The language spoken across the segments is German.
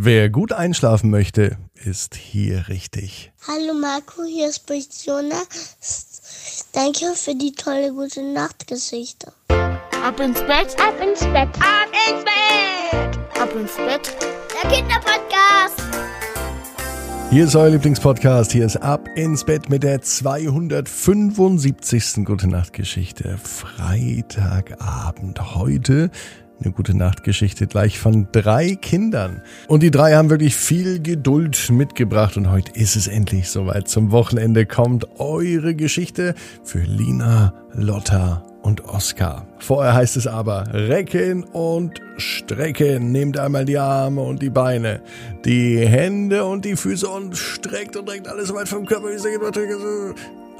Wer gut einschlafen möchte, ist hier richtig. Hallo Marco, hier ist Jona. Danke für die tolle gute Nachtgeschichte. Ab ins Bett, ab ins Bett, ab ins Bett, ab ins Bett. Der Kinderpodcast. Hier ist euer Lieblingspodcast. Hier ist Ab ins Bett mit der 275. Gute Nacht Geschichte. Freitagabend heute eine gute Nachtgeschichte gleich von drei Kindern. Und die drei haben wirklich viel Geduld mitgebracht und heute ist es endlich soweit. Zum Wochenende kommt eure Geschichte für Lina, Lotta und Oskar. Vorher heißt es aber recken und strecken. Nehmt einmal die Arme und die Beine, die Hände und die Füße und streckt und drängt alles so weit vom Körper, wie es geht.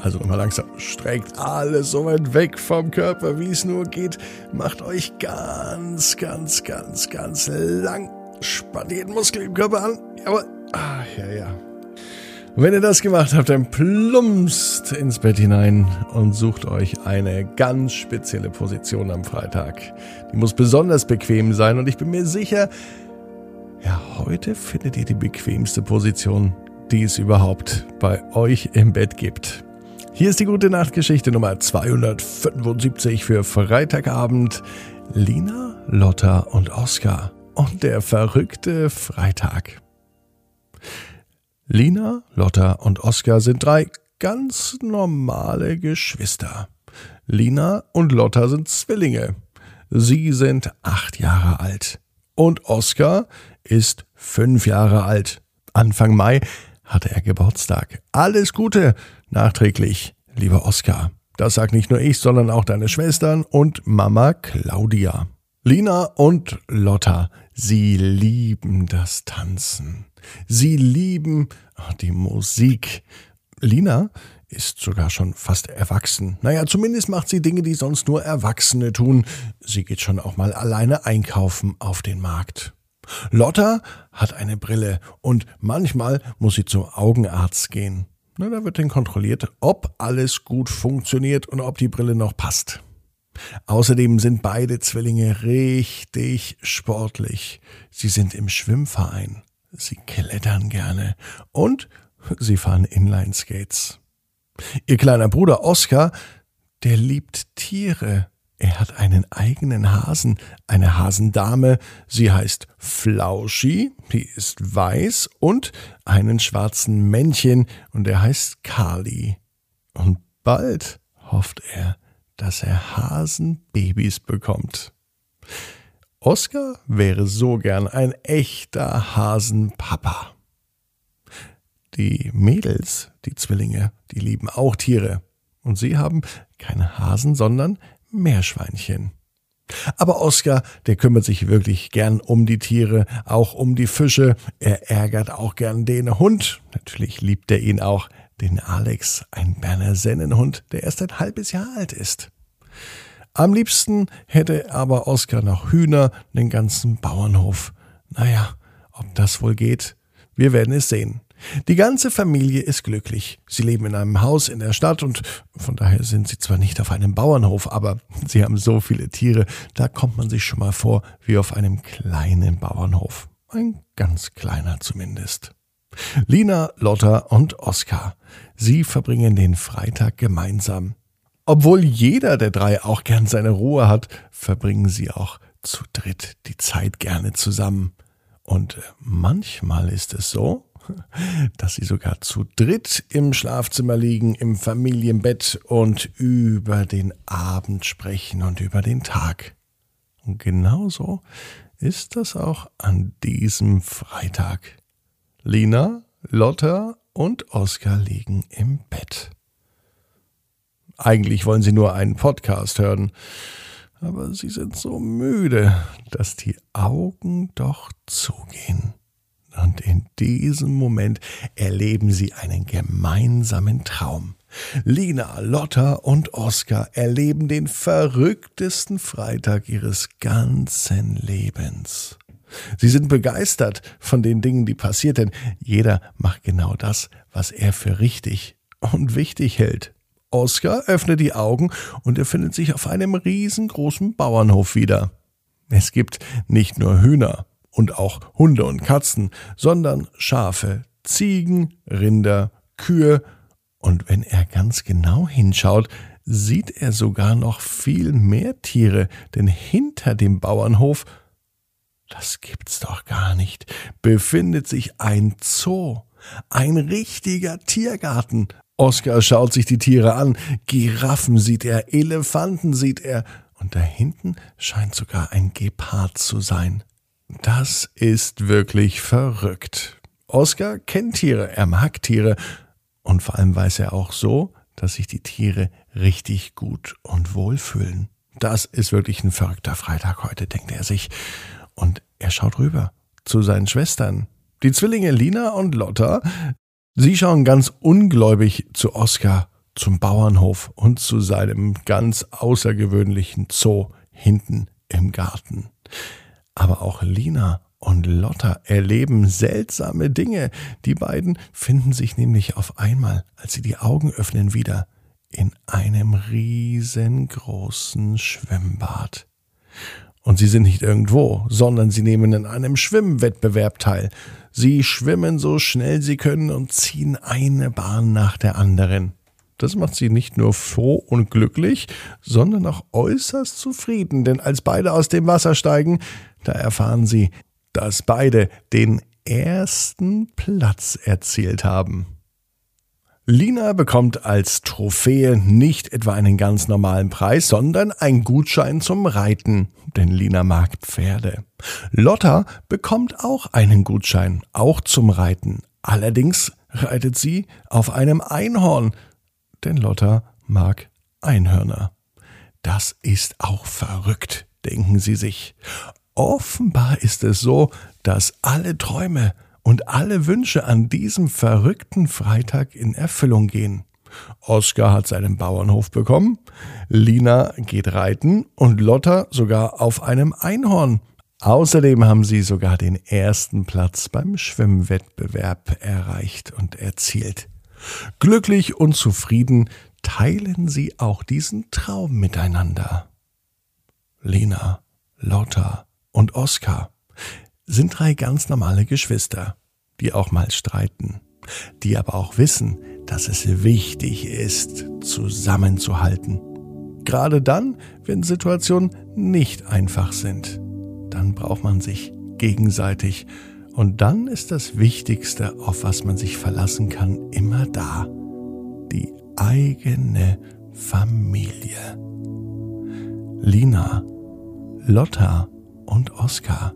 Also nochmal langsam. Streckt alles so weit weg vom Körper, wie es nur geht. Macht euch ganz, ganz, ganz, ganz lang. Spannt jeden Muskel im Körper an. Jawohl. Ah, ja, ja. Wenn ihr das gemacht habt, dann plumpst ins Bett hinein und sucht euch eine ganz spezielle Position am Freitag. Die muss besonders bequem sein und ich bin mir sicher, ja, heute findet ihr die bequemste Position, die es überhaupt bei euch im Bett gibt. Hier ist die gute Nachtgeschichte Nummer 275 für Freitagabend. Lina, Lotta und Oskar und der verrückte Freitag. Lina, Lotta und Oskar sind drei ganz normale Geschwister. Lina und Lotta sind Zwillinge. Sie sind acht Jahre alt. Und Oskar ist fünf Jahre alt. Anfang Mai hatte er Geburtstag. Alles Gute nachträglich, lieber Oskar. Das sagt nicht nur ich, sondern auch deine Schwestern und Mama Claudia. Lina und Lotta, sie lieben das Tanzen. Sie lieben die Musik. Lina ist sogar schon fast erwachsen. Naja, zumindest macht sie Dinge, die sonst nur Erwachsene tun. Sie geht schon auch mal alleine einkaufen auf den Markt. Lotta hat eine Brille und manchmal muss sie zum Augenarzt gehen. Na, da wird dann kontrolliert, ob alles gut funktioniert und ob die Brille noch passt. Außerdem sind beide Zwillinge richtig sportlich. Sie sind im Schwimmverein. Sie klettern gerne und sie fahren Inline-Skates. Ihr kleiner Bruder Oskar, der liebt Tiere. Er hat einen eigenen Hasen, eine Hasendame, sie heißt Flauschi, die ist weiß und einen schwarzen Männchen und er heißt Kali. Und bald hofft er, dass er Hasenbabys bekommt. Oskar wäre so gern ein echter Hasenpapa. Die Mädels, die Zwillinge, die lieben auch Tiere. Und sie haben keine Hasen, sondern Meerschweinchen. Aber Oskar, der kümmert sich wirklich gern um die Tiere, auch um die Fische. Er ärgert auch gern den Hund. Natürlich liebt er ihn auch, den Alex, ein Berner Sennenhund, der erst ein halbes Jahr alt ist. Am liebsten hätte aber Oskar noch Hühner, den ganzen Bauernhof. Naja, ob das wohl geht, wir werden es sehen. Die ganze Familie ist glücklich. Sie leben in einem Haus in der Stadt und von daher sind sie zwar nicht auf einem Bauernhof, aber sie haben so viele Tiere, da kommt man sich schon mal vor wie auf einem kleinen Bauernhof. Ein ganz kleiner zumindest. Lina, Lotta und Oskar. Sie verbringen den Freitag gemeinsam. Obwohl jeder der drei auch gern seine Ruhe hat, verbringen sie auch zu dritt die Zeit gerne zusammen. Und manchmal ist es so, dass sie sogar zu dritt im Schlafzimmer liegen, im Familienbett und über den Abend sprechen und über den Tag. Und genauso ist das auch an diesem Freitag. Lina, Lotta und Oskar liegen im Bett. Eigentlich wollen sie nur einen Podcast hören, aber sie sind so müde, dass die Augen doch zugehen. Und in diesem Moment erleben sie einen gemeinsamen Traum. Lina, Lotta und Oskar erleben den verrücktesten Freitag ihres ganzen Lebens. Sie sind begeistert von den Dingen, die passiert, denn jeder macht genau das, was er für richtig und wichtig hält. Oskar öffnet die Augen und er findet sich auf einem riesengroßen Bauernhof wieder. Es gibt nicht nur Hühner und auch Hunde und Katzen, sondern Schafe, Ziegen, Rinder, Kühe, und wenn er ganz genau hinschaut, sieht er sogar noch viel mehr Tiere, denn hinter dem Bauernhof, das gibt's doch gar nicht, befindet sich ein Zoo, ein richtiger Tiergarten. Oskar schaut sich die Tiere an, Giraffen sieht er, Elefanten sieht er, und da hinten scheint sogar ein Gepard zu sein. Das ist wirklich verrückt. Oskar kennt Tiere, er mag Tiere, und vor allem weiß er auch so, dass sich die Tiere richtig gut und wohl fühlen. Das ist wirklich ein verrückter Freitag heute, denkt er sich. Und er schaut rüber zu seinen Schwestern. Die Zwillinge Lina und Lotta, sie schauen ganz ungläubig zu Oskar, zum Bauernhof und zu seinem ganz außergewöhnlichen Zoo hinten im Garten. Aber auch Lina und Lotta erleben seltsame Dinge. Die beiden finden sich nämlich auf einmal, als sie die Augen öffnen, wieder in einem riesengroßen Schwimmbad. Und sie sind nicht irgendwo, sondern sie nehmen in einem Schwimmwettbewerb teil. Sie schwimmen so schnell sie können und ziehen eine Bahn nach der anderen. Das macht sie nicht nur froh und glücklich, sondern auch äußerst zufrieden, denn als beide aus dem Wasser steigen, da erfahren sie, dass beide den ersten Platz erzielt haben. Lina bekommt als Trophäe nicht etwa einen ganz normalen Preis, sondern einen Gutschein zum Reiten, denn Lina mag Pferde. Lotta bekommt auch einen Gutschein, auch zum Reiten. Allerdings reitet sie auf einem Einhorn, denn Lotta mag Einhörner. Das ist auch verrückt, denken sie sich. Offenbar ist es so, dass alle Träume und alle Wünsche an diesem verrückten Freitag in Erfüllung gehen. Oskar hat seinen Bauernhof bekommen, Lina geht reiten und Lotta sogar auf einem Einhorn. Außerdem haben sie sogar den ersten Platz beim Schwimmwettbewerb erreicht und erzielt. Glücklich und zufrieden teilen sie auch diesen Traum miteinander. Lina, Lotta, und Oskar sind drei ganz normale Geschwister, die auch mal streiten, die aber auch wissen, dass es wichtig ist, zusammenzuhalten. Gerade dann, wenn Situationen nicht einfach sind, dann braucht man sich gegenseitig und dann ist das Wichtigste, auf was man sich verlassen kann, immer da. Die eigene Familie. Lina, Lotta und Oskar.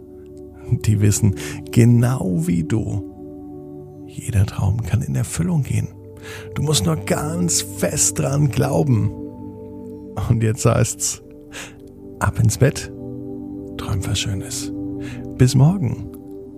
Die wissen genau wie du. Jeder Traum kann in Erfüllung gehen. Du musst nur ganz fest dran glauben. Und jetzt heißt's, ab ins Bett, träum was Schönes. Bis morgen,